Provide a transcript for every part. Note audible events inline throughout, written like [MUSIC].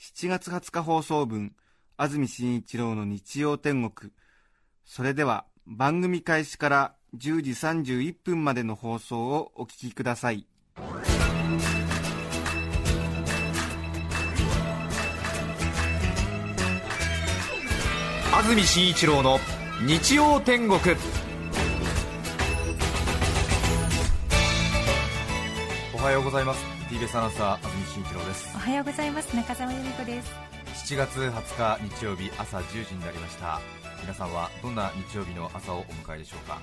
7月20日放送分安住紳一郎の日曜天国。それでは番組開始から10時31分までの放送をお聞きください。安住紳一郎の日曜天国。おはようございます。TBS アナウンサー安住紳一郎です。おはようございます。中澤由美子です。7月20日日曜日朝10時になりました。皆さんはどんな日曜日の朝をお迎えでしょうか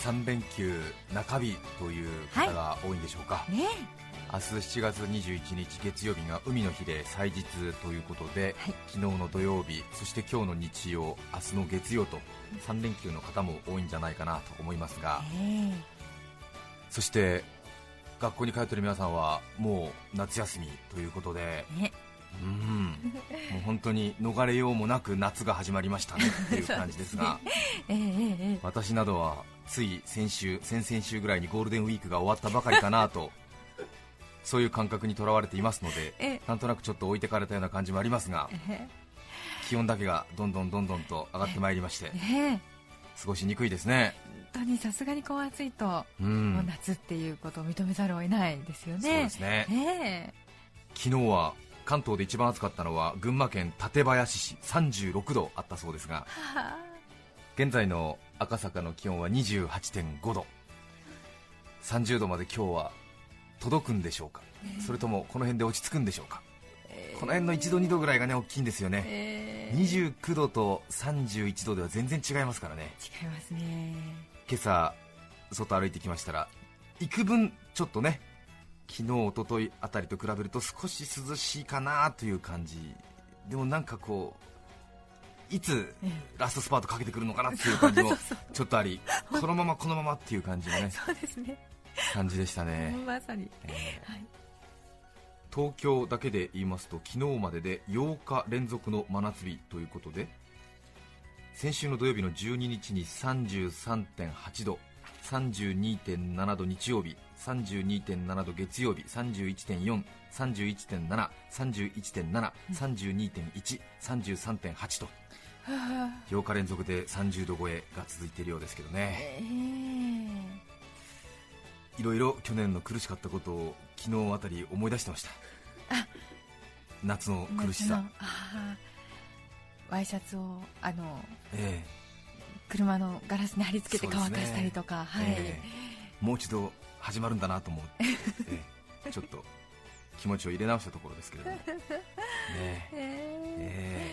？3連休中日という方が多いんでしょうか、ね。明日7月21日月曜日が海の日で祭日ということで、はい。昨日の土曜日そして今日の日曜明日の月曜と3連休の方も多いんじゃないかなと思いますが。え。そして学校に通っている皆さんはもう夏休みということでうん。もう本当に逃れようもなく夏が始まりましたねっていう感じですが [LAUGHS] ええええ私などはつい先週、先々週ぐらいにゴールデンウィークが終わったばかりかなと [LAUGHS] そういう感覚にとらわれていますのでえなんとなくちょっと置いてかれたような感じもありますがえ気温だけがどんどんどんどんと上がってまいりましてええ。過ごしにくいですね。本当にさすがにこう暑いと、う、もうん夏っていうことを認めざるを得ないですよね。そうですね。え昨日は関東で一番暑かったのは群馬県館林市36度あったそうですがえはあ。現在の赤坂の気温は28.5度。30度まで今日は届くんでしょうか、それともこの辺で落ち着くんでしょうか、この辺の1度2度ぐらいがね大きいんですよね、ええ。29度と31度では全然違いますからね。違いますね今朝外歩いてきましたら幾分ちょっとね昨日一昨日あたりと比べると少し涼しいかなという感じ。でもなんかこういつえラストスパートかけてくるのかなっていう感じも [LAUGHS] ちょっとありこのままこのままっていう感じのね [LAUGHS] そうですね。感じでしたね、まさに。えーはい。東京だけで言いますと昨日までで8日連続の真夏日ということで先週の土曜日の12日に33.8度32.7度日曜日32.7度月曜日31.4 31.7 31.7 32.1 33.8と。は8日連続で30度超えが続いているようですけどあね。ええ。いろいろ去年の苦しかったことを昨日あたり思い出してました。夏の苦しさワイシャツをあのえ車のガラスに貼り付けて乾かしたりとか、えはい、ええ。もう一度始まるんだなと思って、[LAUGHS] ええ。ちょっと気持ちを入れ直したところですけれども、[LAUGHS] ねえ。ええ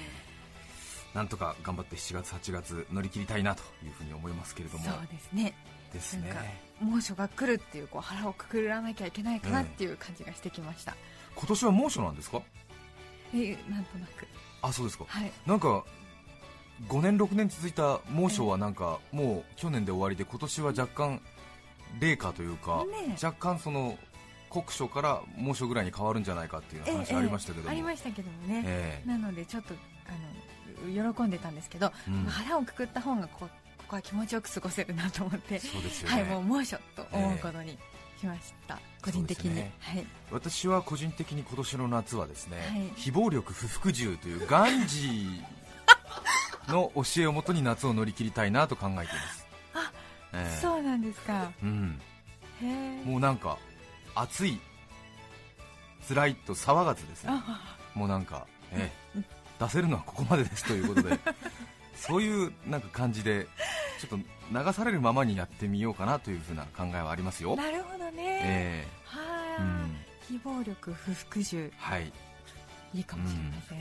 え。なんとか頑張って7月、8月乗り切りたいなというふうに思いますけれども。そうですね。ですね。猛暑が来るっていうこう腹をくくらなきゃいけないかなっていう感じがしてきました、今年は猛暑なんですか？えーなんとなくあそうですか。はい。なんか5年、6年続いた猛暑はなんかもう去年で終わりで今年は若干冷夏というか、ね若干その酷暑から猛暑ぐらいに変わるんじゃないかっていうえー話ありましたけども、ありましたけどもね、ええ。なのでちょっとあの喜んでたんですけど、うん。腹をくくった方がこうここは気持ちよく過ごせるなと思って、そうですよね、はいもう猛暑と思うことにしました、個人的に、ねはい。私は個人的に今年の夏はですね、はい。非暴力不服従というガンジーの教えをもとに夏を乗り切りたいなと考えています。[LAUGHS] あええ。そうなんですか。うん、もうなんか暑い辛いと騒がずですね。あもうなんか、ええ。出せるのはここまでですということで [LAUGHS] そういうなんか感じでちょっと流されるままにやってみようかなというふうな考えはありますよ。なるほどね、えはえあ、うん。非暴力不服従。はい。いいかもしれません、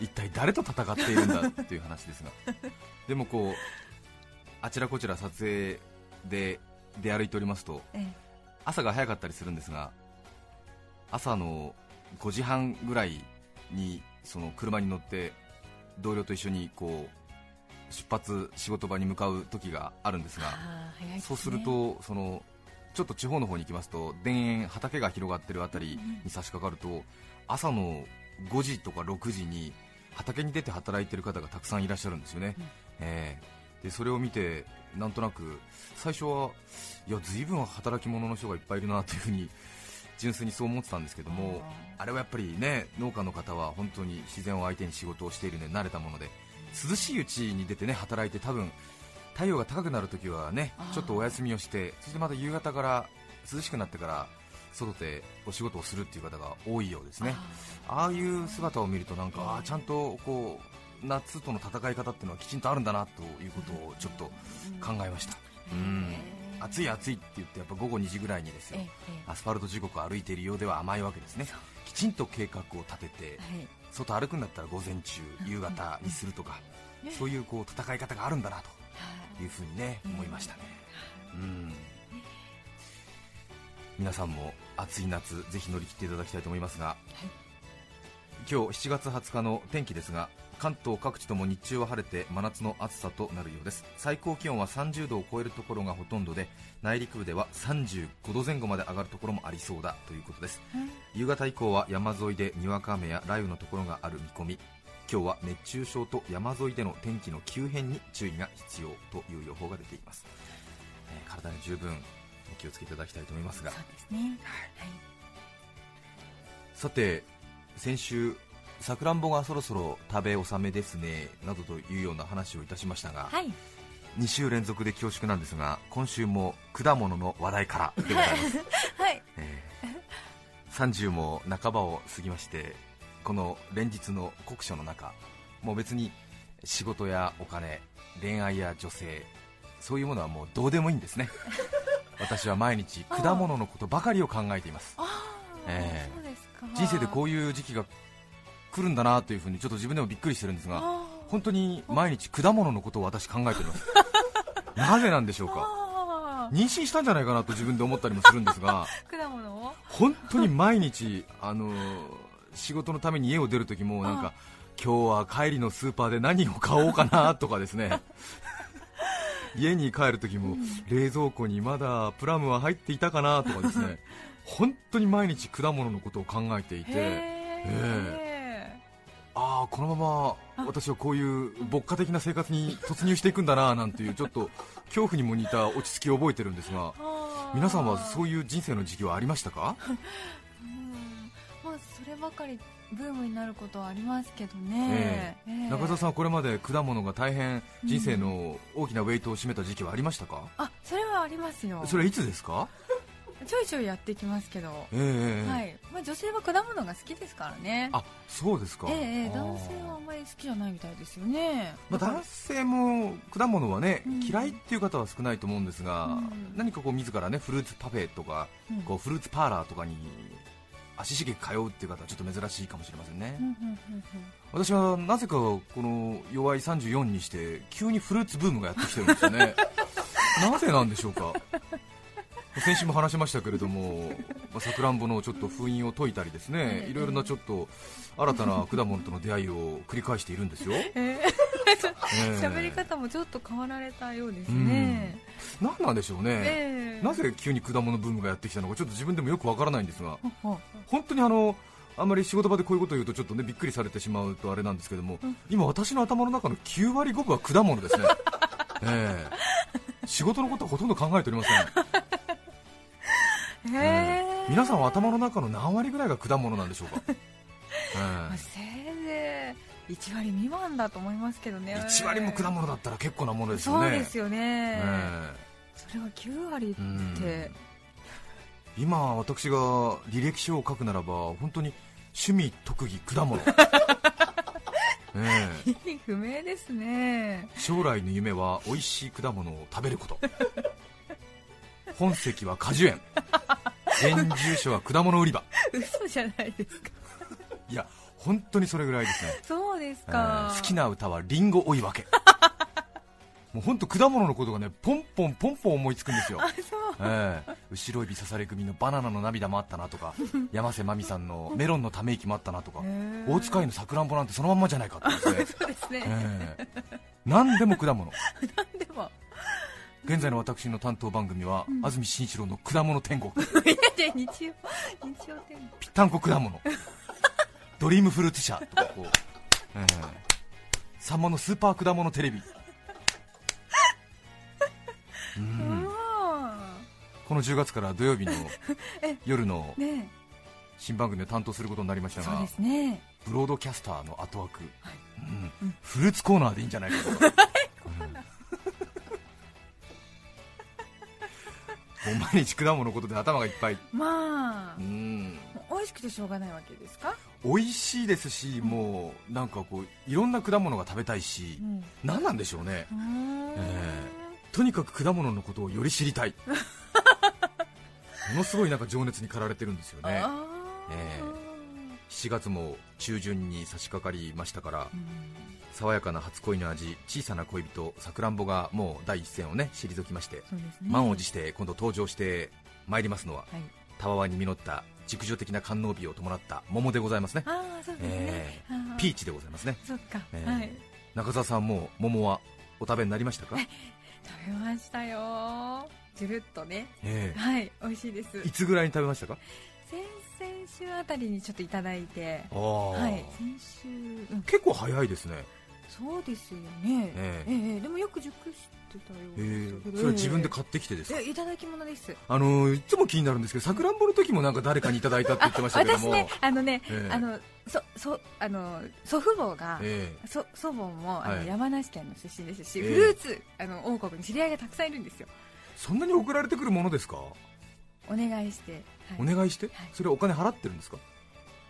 一体誰と戦っているんだっていう話ですが。[LAUGHS] でもこうあちらこちら撮影で出歩いておりますとえ朝が早かったりするんですが朝の5時半ぐらいにその車に乗って同僚と一緒にこう出発仕事場に向かう時があるんですがね。そうするとそのちょっと地方の方に行きますと田園畑が広がってるあたりに差し掛かると朝の5時とか6時に畑に出て働いてる方がたくさんいらっしゃるんですよね、えーでそれを見てなんとなく最初はいや随分働き者の人がいっぱいいるなというふうに純粋にそう思ってたんですけどもあれはやっぱりね農家の方は本当に自然を相手に仕事をしているので慣れたもので涼しいうちに出てね働いて多分太陽が高くなるときはねちょっとお休みをしてそしてまた夕方から涼しくなってから外でお仕事をするっていう方が多いようですね。ああいう姿を見るとなんかちゃんとこう夏との戦い方っていうのはきちんとあるんだなということをちょっと考えました、うん、暑い暑いって言ってやっぱ午後2時ぐらいにですよアスファルト時刻を歩いているようでは甘いわけですね。きちんと計画を立てて外歩くんだったら午前中夕方にするとかそういうこう戦い方があるんだなとい。うふうにね思いましたね。うん。皆さんも暑い夏ぜひ乗り切っていただきたいと思いますが、今日7月20日の天気ですが関東各地とも日中は晴れて真夏の暑さとなるようです。最高気温は30度を超えるところがほとんどで内陸部では35度前後まで上がるところもありそうだということです。夕方以降は山沿いでにわか雨や雷雨のところがある見込み今日は熱中症と山沿いでの天気の急変に注意が必要という予報が出ています、えー体に十分お気をつけいただきたいと思いますが。そうですね。さて先週さくらんぼがそろそろ食べ納めですねなどというような話をいたしましたが、はい。2週連続で恐縮なんですが今週も果物の話題からでございます。[LAUGHS] はい。えー30も半ばを過ぎましてこの連日の酷暑の中もう別に仕事やお金恋愛や女性そういうものはもうどうでもいいんですね。[LAUGHS] 私は毎日果物のことばかりを考えています。え人生でこういう時期が来るんだなというふうにちょっと自分でもびっくりしてるんですがあ本当に毎日果物のことを私考えております。[LAUGHS] なぜなんでしょうか。あ妊娠したんじゃないかなと自分で思ったりもするんですが [LAUGHS] 果物を？本当に毎日、あのー仕事のために家を出るときもなんか今日は帰りのスーパーで何を買おうかなとかですね。[LAUGHS] 家に帰るときも冷蔵庫にまだプラムは入っていたかなとかですね。[LAUGHS] 本当に毎日果物のことを考えていてへああこのまま私はこういう牧歌的な生活に突入していくんだななんていうちょっと恐怖にも似た落ち着きを覚えてるんですがー。皆さんはそういいう人生の時期はありましたか？[LAUGHS] ばかりブームになることはありますけどね、ええ。中田さんはこれまで果物が大変人生の大きなウェイトを占めた時期はありましたか、あそれはありますよ。それはいつですか？ちょいちょいやってきますけど、ええ。はい。まあ、女性は果物が好きですからね。あそうですか、えー。男性はあんまり好きじゃないみたいですよね、まあ、男性も果物はね、うん。嫌いっていう方は少ないと思うんですが、うん。何かこう自らねフルーツパフェとか、うん。こうフルーツパーラーとかに足しげく通うっていう方はちょっと珍しいかもしれませんね、私はなぜかこの弱い34にして急にフルーツブームがやってきてるんですよね。[LAUGHS] なぜなんでしょうか？先週も話しましたけれどもさくらんぼのちょっと封印を解いたりですね。ええ。いろいろなちょっと新たな果物との出会いを繰り返しているんですよ、ええ。[LAUGHS] ええ。喋り方もちょっと変わられたようですね、何なんでしょうね、ええ。なぜ急に果物ブームがやってきたのかちょっと自分でもよくわからないんですが本当にあのあんまり仕事場でこういうことを言うとちょっとねびっくりされてしまうとあれなんですけども、今私の頭の中の9割5分は果物ですね、[LAUGHS] ええ。仕事のことはほとんど考えておりません、へえええ。皆さんは頭の中の何割ぐらいが果物なんでしょうか、[LAUGHS] えまあせいぜい1割未満だと思いますけどね。え1割も果物だったら結構なものですよね。そうですよね、えそれは9割って。今私が履歴書を書くならば本当に趣味特技果物、[LAUGHS] ええ。意味不明ですね。将来の夢は美味しい果物を食べること。本籍は果樹園。[LAUGHS] 現住所は果物売り場。嘘じゃないですか。いや本当にそれぐらいですね、[LAUGHS] そうですえか、ー好きな歌はリンゴ追い分け。[LAUGHS] もう本当果物のことがねポンポンポンポン思いつくんですよ。ええ後ろ指刺され組のバナナの涙もあったなとか [LAUGHS] 山瀬まみさんのメロンのため息もあったなとか大塚愛のさくらんぼなんてそのまんまじゃないかってですね、そうですね、ええ何でも果物。でも。現在の私の担当番組は、安住紳一郎の果物天国。いやいや日曜日曜天国。ぴったんこ果物ドリームフルーツ社とかこう、ええさんまのスーパー果物テレビ。うん。この10月から土曜日の夜の新番組を担当することになりましたがね。ブロードキャスターの後枠、はい。うん。うん。フルーツコーナーでいいんじゃないかと、[LAUGHS] 毎日果物のことで頭がいっぱい、まあ。うん、美味しくてしょうがないわけですか、美味しいですし、もうなんかこういろんな果物が食べたいし、うん。何なんでしょうね、うーとにかく果物のことをより知りたい。[LAUGHS] ものすごいなんか情熱に駆られてるんですよね。あー。え7月も中旬に差し掛かりましたからうん。爽やかな初恋の味小さな恋人さくらんぼがもう第一線をね退きまして、ね。満を持して今度登場してまいりますのははいたわわに実った熟女的な観音美を伴った桃でございますね。ああそうですね、えあー。ピーチでございますね。そっか、えーはい。中澤さんもう桃はお食べになりましたか、食べましたよ。じゅるっとね。えはい美味しいです。えいつぐらいに食べましたか？先々週あたりにちょっといただいて。ああ、はい先週、うん、結構早いですねそうですよね。ええ。えでもよく熟してたようえですけど。えそれは自分で買ってきてですか、ええいただき物です。あのいつも気になるんですけどさくらんぼの時もなんか誰かにいただいたって言ってましたけども。私ねあのね、ええ。あのそそあの祖父母が、えそ祖母もあの、はい。山梨県の出身ですし、ええ。フルーツあの王国に知り合いがたくさんいるんですよ。そんなに送られてくるものですか、お願いして、お願いして、はい。それお金払ってるんですか？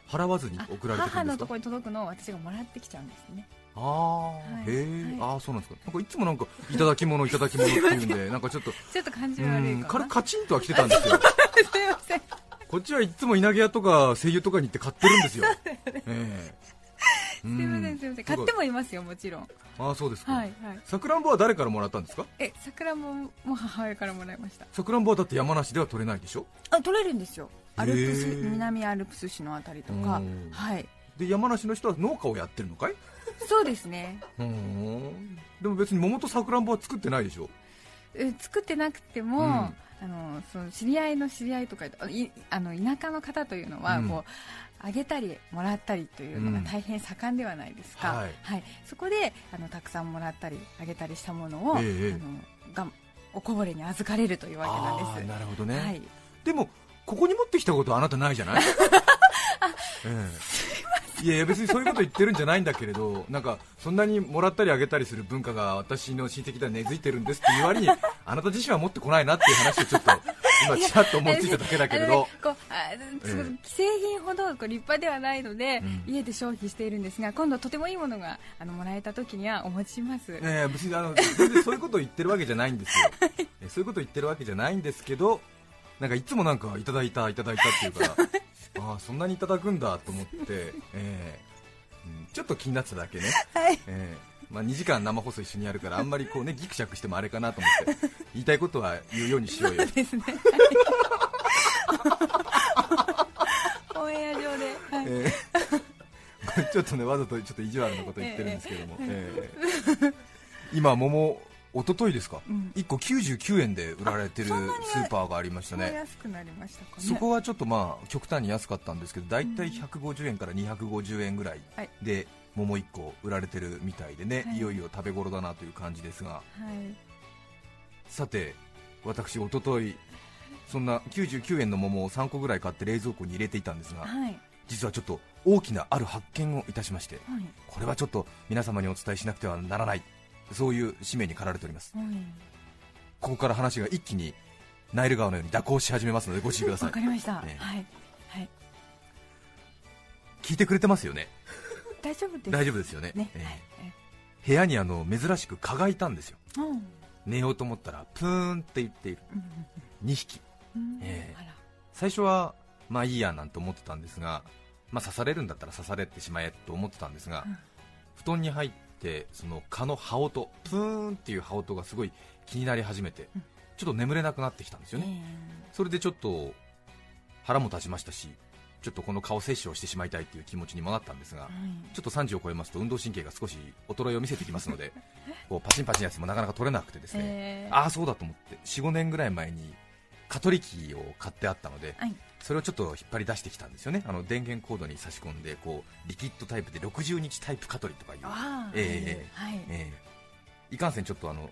払わずにあ送られてくるんですか？母のところに届くのを私がもらってきちゃうんですねああ、はい。へえ、はい。ああそうなんですか。なんかいつもなんかいただき物いただき物って言うんでなんかちょっとちょっと感じう悪い軽くカチンとは来てたんですよ。すいません。こっちはいつも稲毛屋とか声優とかに行って買ってるんですよ。ええ。すすいませんすいません。買ってもいますよもちろん。ああそうですか、はいはい。さくらんぼは誰からもらったんですか？え桜もも母親からもらいました。さくらんぼはだって山梨では取れないでしょ？あ取れるんですよ。アルプス南アルプス市のあたりとか。うん。はい。で山梨の人は農家をやってるのかい？そうですね。うん。でも別に桃とさくらんぼは作ってないでしょ？え作ってなくても、うん。あのその知り合いの知り合いとかいあの田舎の方というのは、うん。こうあげたりもらったりというのがうん。大変盛んではないですか、はい。そこであのたくさんもらったりあげたりしたものを、ええ。あのがおこぼれに預かれるというわけなんです。なるほどね、はい、でもここに持ってきたことはあなたないじゃない、[LAUGHS] ええ、いやいや別にそういうこと言ってるんじゃないんだけれどなんかそんなにもらったりあげたりする文化が私の親戚では根付いてるんですっていう割にあなた自身は持ってこないなっていう話をちょっと今ちらっと思いついただけだけれど。ねこうあ既製品ほどこう立派ではないので、うん。家で消費しているんですが今度とてもいいものがあのもらえた時にはお持ちします、いやいや別にあの全然そういうことを言ってるわけじゃないんですよ。[LAUGHS] えそういうことを言ってるわけじゃないんですけどなんかいつもなんかいただいたいただいたっていうからああそんなにいただくんだと思って、ええ。うんちょっと気になってただけね、はい。ええ。まあ、2時間生放送一緒にやるからあんまりこうねギクシャクしてもあれかなと思って言いたいことは言うようにしようよ。ですね。オンエア上で、はい。ええ。こ [LAUGHS] れちょっとねわざとちょっと意地悪なこと言ってるんですけども、ええ。今桃一昨日ですか、うん1個99円で売られてるスーパーがありましたね安くなりましたかね。そこはちょっとまあ極端に安かったんですけど大体150円から250円ぐらいで桃1個売られてるみたいでね、はいい、よいよ食べ頃だなという感じですがはい。さて私一昨日そんな99円の桃を3個ぐらい買って冷蔵庫に入れていたんですがはい。実はちょっと大きなある発見をいたしましてはい。これはちょっと皆様にお伝えしなくてはならないそういう使命に駆られておりますはい。ここから話が一気にナイル川のように蛇行し始めますのでご注意くださいわかりました。ええはい。はい。聞いてくれてますよね？大丈夫です。大丈夫ですよね？ね。ええはい。部屋にあの珍しく蚊がいたんですよえうん。寝ようと思ったらプーンって言っている2匹うんええあら。最初はまあいいやなんて思ってたんですが、まあ、刺されるんだったら刺されてしまえと思ってたんですが、うん布団に入っってその蚊の羽音プーンっていう羽音がすごい気になり始めて、ちょっと眠れなくなってきたんですよね、それでちょっと腹も立ちましたしちょっとこの顔摂取をしてしまいたいっていう気持ちにもなったんですが、ちょっと30を超えますと運動神経が少し衰えを見せてきますのでこうパチンパチンやつもなかなか取れなくてですね、えーああそうだと思って45年ぐらい前に蚊取り機を買ってあったので、はい。それをちょっと引っ張り出してきたんですよね。あの電源コードに差し込んでこうリキッドタイプで60日タイプ蚊取りとかいう。ええはい。ええいかんせんちょっとあの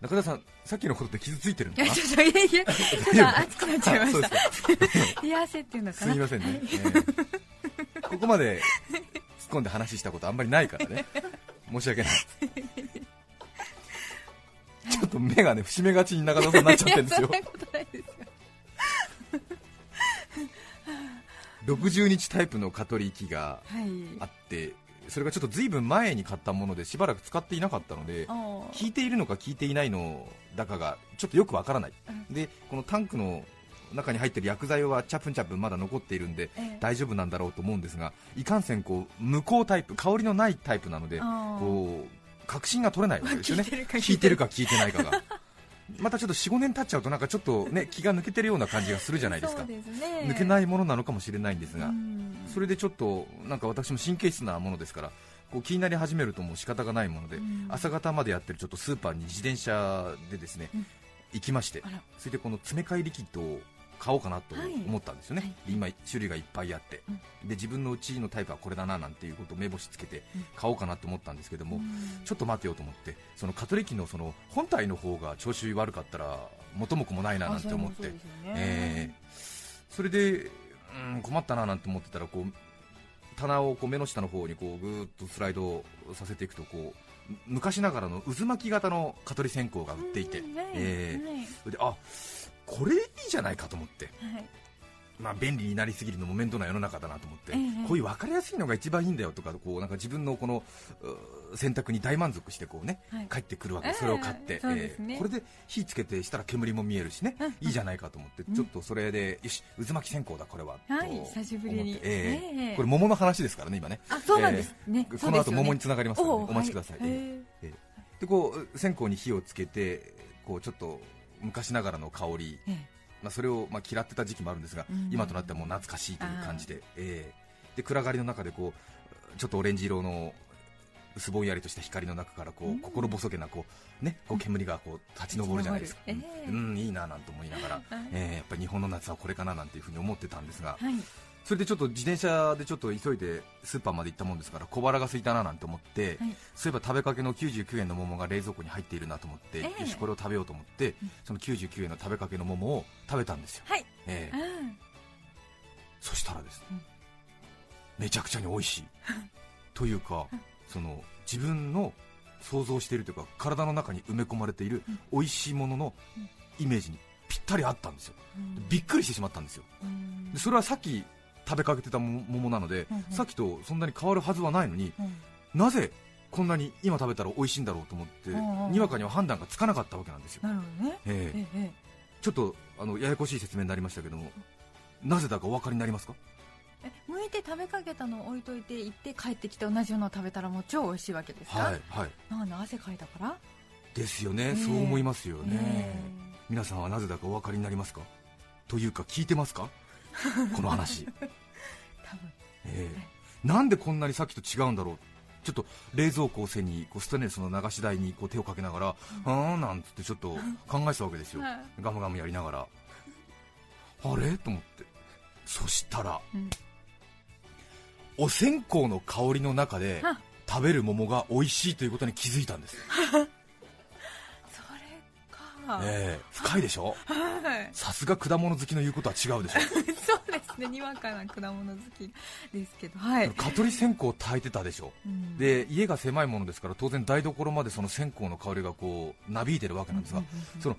中田さんさっきのことで傷ついてるのかな？いやちょっといやいやちょっと熱くなっちゃいましですか。た冷や汗っていうのかな。すみませんね、ええ。ここまで突っ込んで話したことあんまりないからね。申し訳ない。[LAUGHS] ちょっと目がね伏し目がちに中田さんになっちゃってるんですよ [LAUGHS] 60日タイプの蚊取り機がはい。あってそれがちょっとずいぶん前に買ったものでしばらく使っていなかったので効いているのか効いていないのだかがちょっとよくわからない、でこのタンクの中に入ってる薬剤はチャプンチャプンまだ残っているんでええ。大丈夫なんだろうと思うんですがいかんせんこう無効タイプ香りのないタイプなのでこう確信が取れないわけですよね。[LAUGHS] 効いてるか効いてるか効いてないかがまたちょっと45年経っちゃうとなんかちょっとね [LAUGHS] 気が抜けてるような感じがするじゃないですか。ね。抜けないものなのかもしれないんですが、うんそれでちょっとなんか私も神経質なものですからこう気になり始めるともう仕方がないもので、うん。朝方までやってるちょっとスーパーに自転車でですね、うん。行きましてそれでこの詰め替えリキッドを買おうかなとはい。思ったんですよね、はい。で今種類がいっぱいあって、で自分のうちのタイプはこれだななんていうことを目星つけてうん。買おうかなと思ったんですけども、うん。ちょっと待てよと思ってそのカトリキのその本体の方が調子悪かったら元も子もないななんて思って。あそね。えーそれで、うん、困ったななんて思ってたらこう棚をこう目の下の方にこうぐーっとスライドさせていくとこうむ昔ながらの渦巻き型の蚊取り線香が売っていて、うんはいえーであこれいいじゃないかと思って、はい。まあ、便利になりすぎるのも面倒な世の中だなと思って、ええこういう分かりやすいのが一番いいんだよとかこうなんか自分のこのう選択に大満足してこうね、はい。帰ってくるわけ、ええそれを買って、そうですね。これで火つけてしたら煙も見えるしね、いいじゃないかと思って、ちょっとそれでよし渦巻き線香だこれは、はい久しぶりに。ええ。ええ。これ桃の話ですからね今ね。あそうなんですね。この後桃につながりますから、ね、お待ちください、はい。ええ。ええ。でこう線香に火をつけてこうちょっと昔ながらの香り、ええ。まあ、それをまあ嫌ってた時期もあるんですが、うん。今となってはもう懐かしいという感じで、ええ。で暗がりの中でこうちょっとオレンジ色の薄ぼんやりとした光の中からこう、うん。心細げなこう、ね、こう煙がこう立ち上るじゃないですか、ええ。うん、いいななんて思いながら、はい。ええやっぱり日本の夏はこれかななんていうふうに思ってたんですが、はいそれでちょっと自転車でちょっと急いでスーパーまで行ったもんですから小腹が空いたななんて思って、はい。そういえば食べかけの99円の桃が冷蔵庫に入っているなと思って、ええ。よしこれを食べようと思って、その99円の食べかけの桃を食べたんですよ、はい。ええ。うん。そしたらですね、うん。めちゃくちゃに美味しい。というかその自分の想像しているというか体の中に埋め込まれているうん。美味しいもののイメージにぴったり合ったんですよ。うん。びっくりしてしまったんですよ。うん。でそれはさっき食べかけてたも桃なので、うんうん。さっきとそんなに変わるはずはないのにうん。なぜこんなに今食べたら美味しいんだろうと思って、うんうんにわかには判断がつかなかったわけなんですよ、なるほどね。ええ。えええちょっとあのややこしい説明になりましたけどもなぜだかお分かりになりますか？え剥いて食べかけたのを置いといて行って帰ってきて同じようなのを食べたらもう超美味しいわけですか？はいはい。なんで汗かいたから？ですよね、ええ。そう思いますよね、え。皆さんはなぜだかお分かりになりますか？というか聞いてますか？この話、え [LAUGHS] 多分。ええ。なんでこんなにさっきと違うんだろう。ちょっと冷蔵庫を背にこうステンレスの流し台にこう手をかけながら、あーなんつってちょっと考えてたわけですよ、はい。ガムガムやりながら。あれ？と思って。そしたら、うん。お線香の香りの中では。食べる桃が美味しいということに気づいたんです、[LAUGHS] ええ深いでしょ？はい。さすが果物好きの言うことは違うでしょ。[LAUGHS] そうですねにわかな果物好きですけどはい、蚊取り線香を焚いてたでしょ。うん。で家が狭いものですから当然台所までその線香の香りがこうなびいてるわけなんですが、うんうんうんうん。その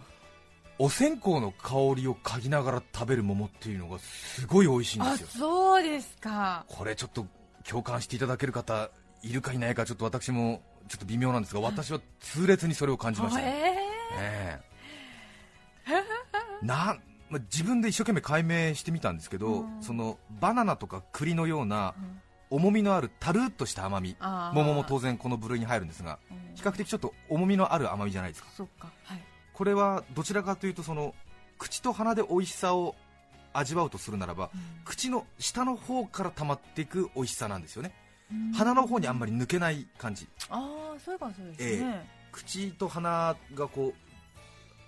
お線香の香りを嗅ぎながら食べる桃っていうのがすごい美味しいんであすよ。そうですか。これちょっと共感していただける方いるかいないかちょっと私もちょっと微妙なんですが私は痛烈にそれを感じましたね、えええ [LAUGHS] なまあ自分で一生懸命解明してみたんですけど、うん。そのバナナとか栗のような重みのあるたるっとした甘み。桃も当然この部類に入るんですがうん。比較的ちょっと重みのある甘みじゃないですか。かはい。これはどちらかというとその口と鼻で美味しさを味わうとするならば口の下の方から溜まっていく美味しさなんですよね。うん。鼻の方にあんまり抜けない感じ。ああそういえばそうですね、口と鼻がこう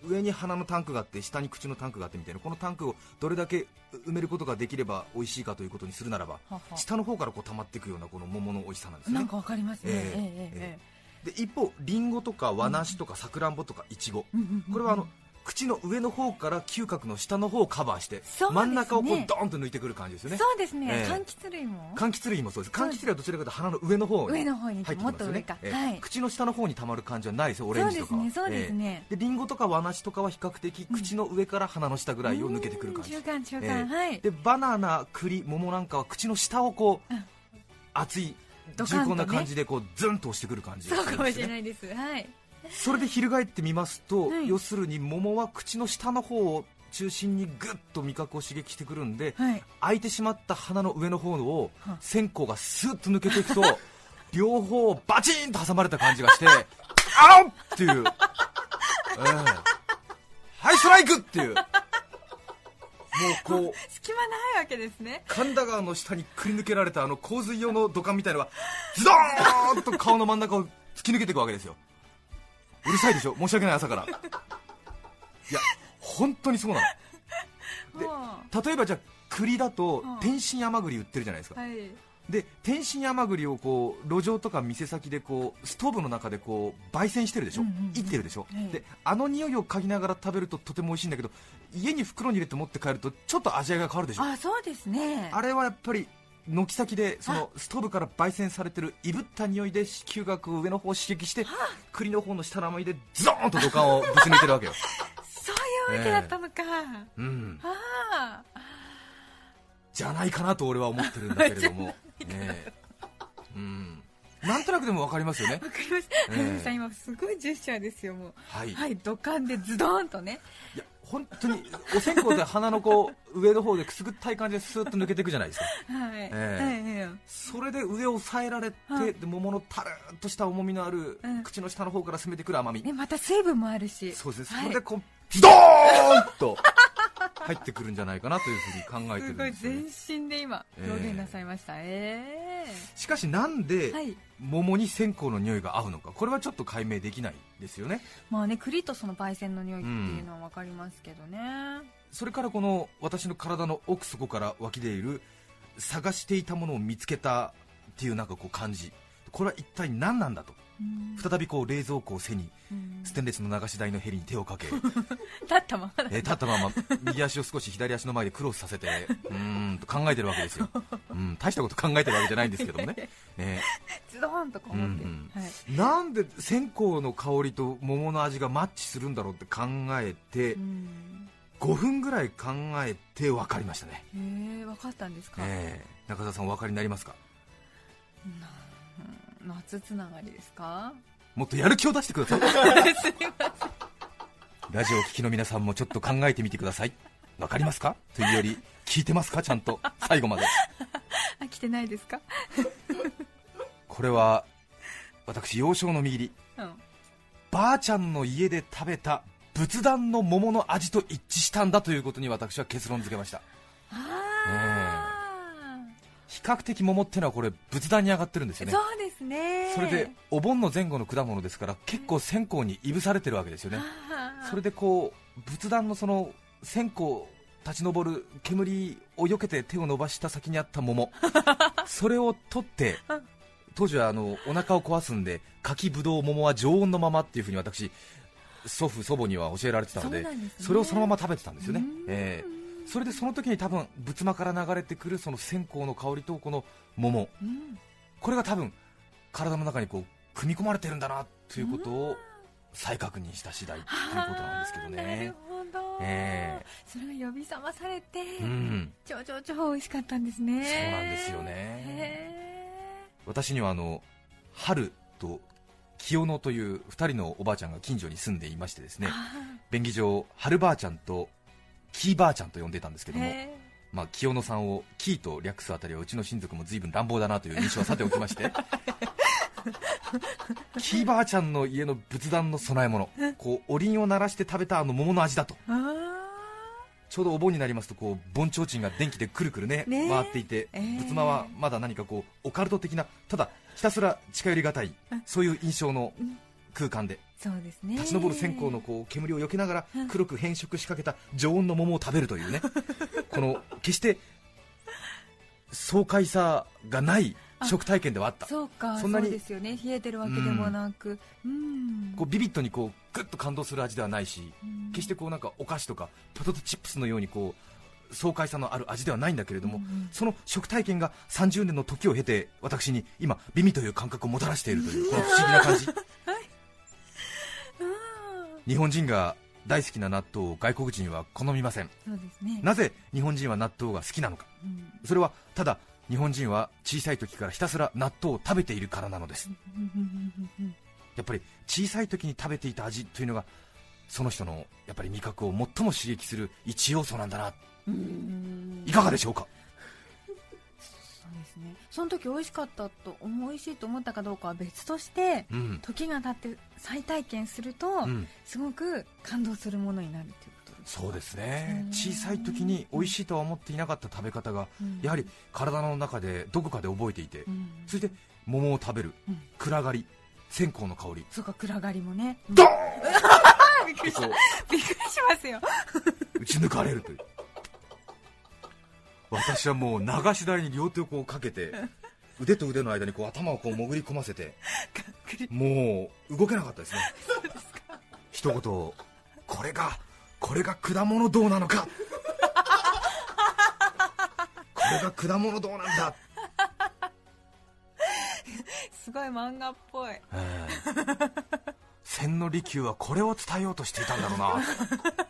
上に鼻のタンクがあって下に口のタンクがあってみたいなこのタンクをどれだけ埋めることができれば美味しいかということにするならば下の方からこう溜まっていくようなこの桃の美味しさなんですよね。なんかわかりますね、ええええええで一方リンゴとか和梨とかさくらんぼとかいちごこれはあの口の上の方から嗅覚の下の方をカバーして、ね。真ん中をこうドーンと抜いてくる感じですよね。そうですね、ええ。柑橘類も。柑橘類もそうです。柑橘類はどちらかというと鼻の上の方に上の方に入ってますよね。ええ。はい。口の下の方に溜まる感じはないですよオレンジとかは。そうですねそうですね。えリンゴとか和梨とかは比較的口の上から鼻の下ぐらいを抜けてくる感じ。うん。中間中間、ええ。はい。でバナナ栗桃なんかは口の下をこう、うん。熱い重厚な感じでこうズンと押してくる感じがそうかもしれないです。はいそれで翻ってみますと、はい。要するに桃は口の下の方を中心にぐっと味覚を刺激してくるんで、はい。開いてしまった鼻の上の方をは。線香がスーッと抜けていくと [LAUGHS] 両方をバチンと挟まれた感じがして [LAUGHS] あおっっていう、ええ。はいストライクっていう。もうこう [LAUGHS] 隙間ないわけですね。神田川の下にくり抜けられたあの洪水用の土管みたいのがズドーンと顔の真ん中を突き抜けていくわけですようるさいでしょ。申し訳ない朝から。いや本当にそうなの。例えばじゃあ栗だとうん。天津甘栗売ってるじゃないですか。あはい。で天津甘栗をこう路上とか店先でこうストーブの中でこう焙煎してるでしょ、うんうんってるでしょ、はいであの匂いを嗅ぎながら食べるととても美味しいんだけど家に袋に入れて持って帰るとちょっと味わいが変わるでしょ。あそうですね。あれはやっぱり軒先でそのストーブから焙煎されてるいぶった匂いで嗅覚を上の方を刺激して栗の方の下の甘いでゾーンと土管をぶち抜いてるわけよ、[LAUGHS] そういうわけだったのか、うん、ああ。じゃないかなと俺は思ってるんだけれども、[LAUGHS] ええ。うん、なんとなくでも分かりますよね。わかりました、ええ。花 [LAUGHS] 見さん今すごいジェスチャーですよもう。はい、はい土管でズドーンとね。いや本当にお線香で鼻のこう上の方でくすぐったい感じでスーッと抜けていくじゃないですか。はい、ええ。ええそれで上を押さえられて、はいで桃のたるっとした重みのある、うん。口の下の方から攻めてくる甘み、ねまた水分もあるし。そうですね、はい。それでこうドーンと入ってくるんじゃないかなというふうに考えてるすごいんですよ、ね、全身で今ええ。表現なさいました。えしかしなんで桃に線香の匂いが合うのか？これはちょっと解明できないですよね。まあね栗とその焙煎の匂いっていうのは分かりますけどね、それからこの私の体の奥底から湧き出いる探していたものを見つけたっていうなんかこう感じ。これは一体何なんだと？うん再びこう冷蔵庫を背にうん。ステンレスの流し台のヘリに手をかけ [LAUGHS] 立ったまま。だえー立ったまま右足を少し左足の前でクロスさせて [LAUGHS] うーんと考えてるわけですよ、うん、大したこと考えてるわけじゃないんですけどもね。[LAUGHS] ね。ズドーンとこう思って、なんで線香の香りと桃の味がマッチするんだろうって考えてうん。5分ぐらい考えて分かりましたね、へえ分かったんですか、えー中澤さんお分かりになりますか？夏つながりですか？もっとやる気を出してください。[LAUGHS] すいません。ラジオを聴きの皆さんもちょっと考えてみてください。分かりますか？というより聞いてますか？ちゃんと。最後まで。[LAUGHS] あ来てないですか？[LAUGHS] これは私幼少の右り。うん。ばあちゃんの家で食べた仏壇の桃の味と一致したんだということに私は結論付けました。あ比較的桃ってのはこれ仏壇に上がってるんですーよね。そうですね。それでお盆の前後の果物ですから結構線香にいぶされてるわけですよね。それでこう仏壇のその線香立ち上る煙を避けて手を伸ばした先にあった桃。[LAUGHS] それを取って当時はあのお腹を壊すんで柿ぶどう桃は常温のままっていうふうに私祖父祖母には教えられてたのでね。それをそのまま食べてたんですよね。えーそれでその時に多分仏間から流れてくるその線香の香りとこの桃。うん。これが多分体の中にこう組み込まれてるんだなということを再確認した次第ということなんですけどね。ど、えそれが呼び覚まされて、うん、超超超美味しかったんですね。そうなんですよね。へ私にはあの春と清野という2人のおばあちゃんが近所に住んでいましてですーね。あ便宜上春ばあちゃんとキーばあちゃんと呼んでたんですけども、まあ、清野さんをキーと略すあたりはうちの親族も随分乱暴だなという印象はさておきまして [LAUGHS] キーばあちゃんの家の仏壇の供え物こうおりんを鳴らして食べたあの桃の味だと。あちょうどお盆になりますとこう盆提灯が電気でくるくるね回っていて、ええ仏間はまだ何かこうオカルト的なただひたすら近寄りがたいそういう印象の空間で。ーそうですね。立ち上る線香のこう煙を避けながらうん。黒く変色しかけた常温の桃を食べるというね。[LAUGHS] この決して爽快さがない食体験ではあった。そうかそんなにですよね。冷えてるわけでもなく。うん。こうビビッドにこうグッと感動する味ではないしうん。決してこうなんかお菓子とかポテトチップスのようにこう爽快さのある味ではないんだけれども、うんうん。その食体験が30年の時を経て私に今美味という感覚をもたらしているというこの不思議な感じ [LAUGHS] 日本人が大好きな納豆を外国人は好みません。ね。なぜ日本人は納豆が好きなのか。うん。それはただ日本人は小さい時からひたすら納豆を食べているからなのです。やっぱり小さい時に食べていた味というのがその人のやっぱり味覚を最も刺激する一要素なんだな。うん。いかがでしょうか？ですね。その時美味しかったと思美味しいと思ったかどうかは別としてうん、時が経って再体験すると、うん、すごく感動するものになるということですそうですね。うん。小さい時に美味しいとは思っていなかった食べ方がうん。やはり体の中でどこかで覚えていてうん。そして桃を食べる。うん。暗がり。線香の香り。そうか暗がりもね。ドーン！[LAUGHS] びっくりしますよ。う打ち抜かれるという私はもう流し台に両手をこうかけて [LAUGHS] 腕と腕の間にこう頭をこう潜り込ませてもう動けなかったですね。一言これがこれが果物どうなのか。これが果物どうなんだ、すごい漫画っぽい。ええ。千利休はこれを伝えようとしていたんだろうな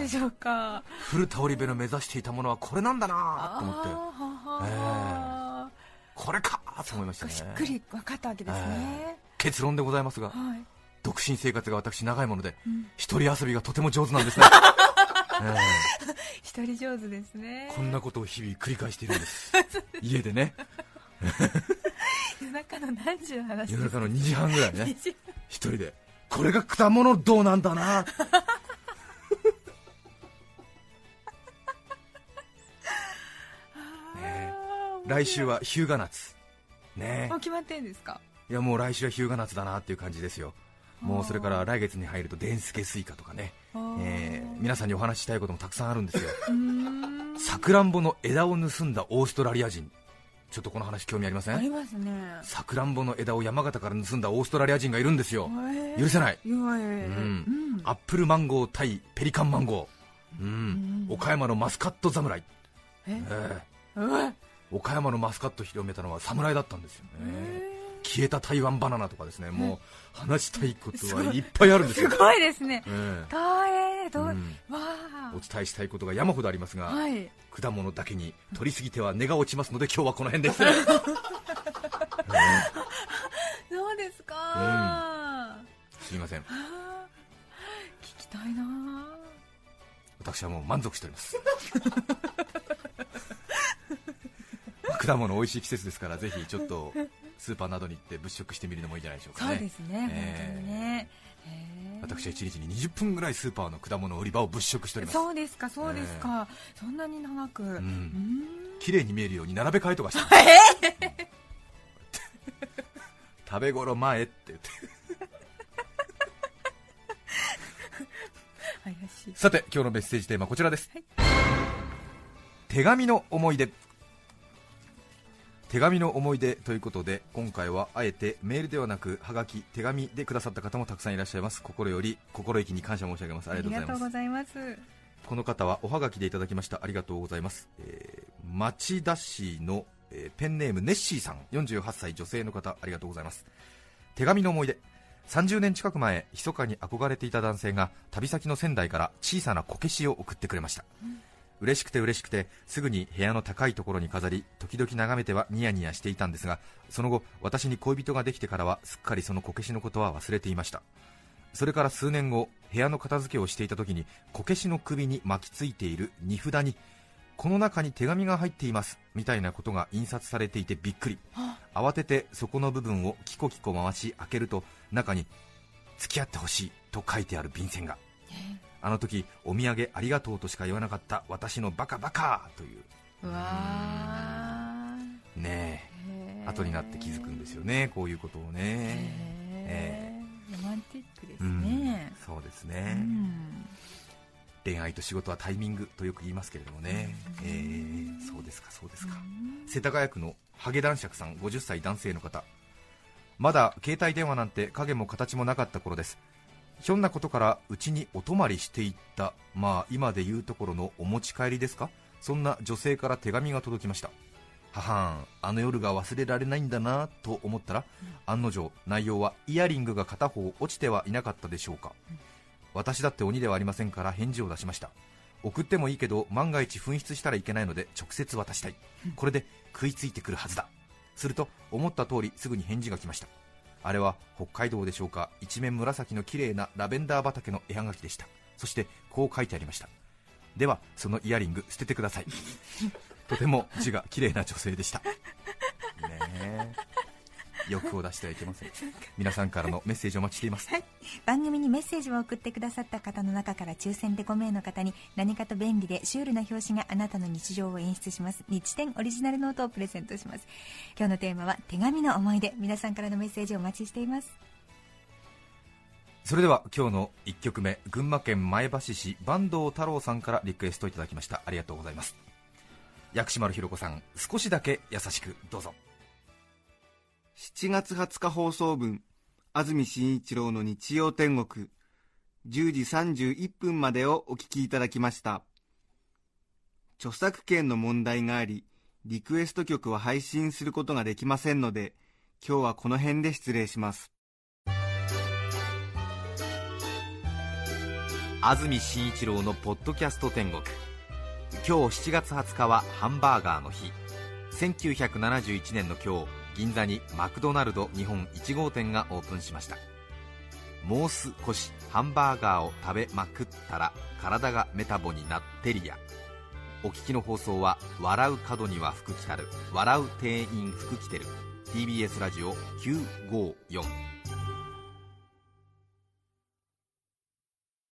でしょうか。古田織部の目指していたものはこれなんだなと思って。あーははこれかと思いましたね。しっくり分かったわけですね、結論でございますがはい、独身生活が私長いものでうん、一人遊びがとても上手なんですね、[LAUGHS] え一人上手ですね。えこんなことを日々繰り返しているんです。[LAUGHS] 家でね。夜中の何時の話夜中の2時半ぐらいね。2時一人でこれが果物どうなんだな来週は日向夏。ね。もう決まってんですか？いやもう来週は日向夏だなっていう感じですよ。もうそれから来月に入ると伝助スイカとかね、えー。皆さんにお話ししたいこともたくさんあるんですよ。さくらんぼの枝を盗んだオーストラリア人。ちょっとこの話興味ありません？ありますね。さくらんぼの枝を山形から盗んだオーストラリア人がいるんですよ。へー。許せない。うん。うん。アップルマンゴー対ペリカンマンゴー、うん。うん。岡山のマスカット侍、え？えうわー岡山のマスカットを広めたのは侍だったんですよね。へ消えた台湾バナナとかですね。もう話したいことはいっぱいあるんですよ。ーす、ごいですね。え大変どう、お伝えしたいことが山ほどありますが、果物だけに取りすぎては根が落ちますので今日はこの辺で失礼そうですか、すいません。聞きたいな私はもう満足しております果物美味しい季節ですからぜひちょっと [LAUGHS] スーパーなどに行って物色してみるのもいいんじゃないでしょうかそうねですね、えー本当にね。私は1日に20分ぐらいスーパーの果物売り場を物色しております。そうですかそうですか、そんなに長く。うん。ん。綺麗に見えるように並べ替えとかして。ま [LAUGHS] す食べ頃前って。言って怪しい。さて今日のメッセージテーマはこちらです、はい。手紙の思い出手紙の思い出ということで今回はあえてメールではなくはがき手紙でくださった方もたくさんいらっしゃいます。心より心意気に感謝申し上げます。ありがとうございます。ざいます。この方はおはがきでいただきました。ありがとうございます、えー町田市の、えーペンネームネッシーさん。48歳女性の方ありがとうございます。手紙の思い出。30年近く前密かに憧れていた男性が旅先の仙台から小さなこけしを送ってくれました、嬉しくて嬉しくてすぐに部屋の高いところに飾り時々眺めてはニヤニヤしていたんですがその後私に恋人ができてからはすっかりそのこけしのことは忘れていました。それから数年後部屋の片付けをしていた時にこけしの首に巻きついている荷札にこの中に手紙が入っていますみたいなことが印刷されていてびっくり。慌ててそこの部分をキコキコ回し開けると中に「付き合ってほしい」と書いてある便箋が。あの時お土産ありがとうとしか言わなかった私のバカバカという。うわーねえ。後になって気づくんですよねこういうことをね。へーロマンティックですうん。ねそうですうね、ん。恋愛と仕事はタイミングとよく言いますけれどもね、えーそうですかそうですか、世田谷区のハゲ男爵さん50歳男性の方。まだ携帯電話なんて影も形もなかった頃ですひょんなことからうちにお泊まりしていった。まあ今で言うところのお持ち帰りですか？そんな女性から手紙が届きました。ははんあの夜が忘れられないんだなと思ったら、案の定内容はイヤリングが片方落ちてはいなかったでしょうか、私だって鬼ではありませんから返事を出しました。送ってもいいけど万が一紛失したらいけないので直接渡したい。これで食いついてくるはずだ。すると思った通りすぐに返事が来ましたあれは北海道でしょうか。一面紫の綺麗なラベンダー畑の絵はがきでした。そしてこう書いてありました。ではそのイヤリング捨ててください。とても字が綺麗な女性でした。ね欲を出してはいけません。皆さんからのメッセージをお待ちしています。番組にメッセージを送ってくださった方の中から抽選で5名の方に何かと便利でシュールな表紙があなたの日常を演出します。日展オリジナルノートをプレゼントします。今日のテーマは手紙の思い出皆さんからのメッセージをお待ちしています。それでは今日の1曲目群馬県前橋市坂東太郎さんからリクエストいただきました。ありがとうございます。薬師丸ひろ子さん少しだけ優しくどうぞ7月20日放送分安住紳一郎の日曜天国。10時31分までをお聞きいただきました。著作権の問題がありリクエスト曲は配信することができませんので今日はこの辺で失礼します。安住紳一郎のポッドキャスト天国。今日7月20日はハンバーガーの日。1971年の今日銀座にマクドナルド日本1号店がオープンしました。もう少しハンバーガーを食べまくったら体がメタボになってりやお聞きの放送は「笑う角には福来たる笑う店員福来てる」TBS ラジオ954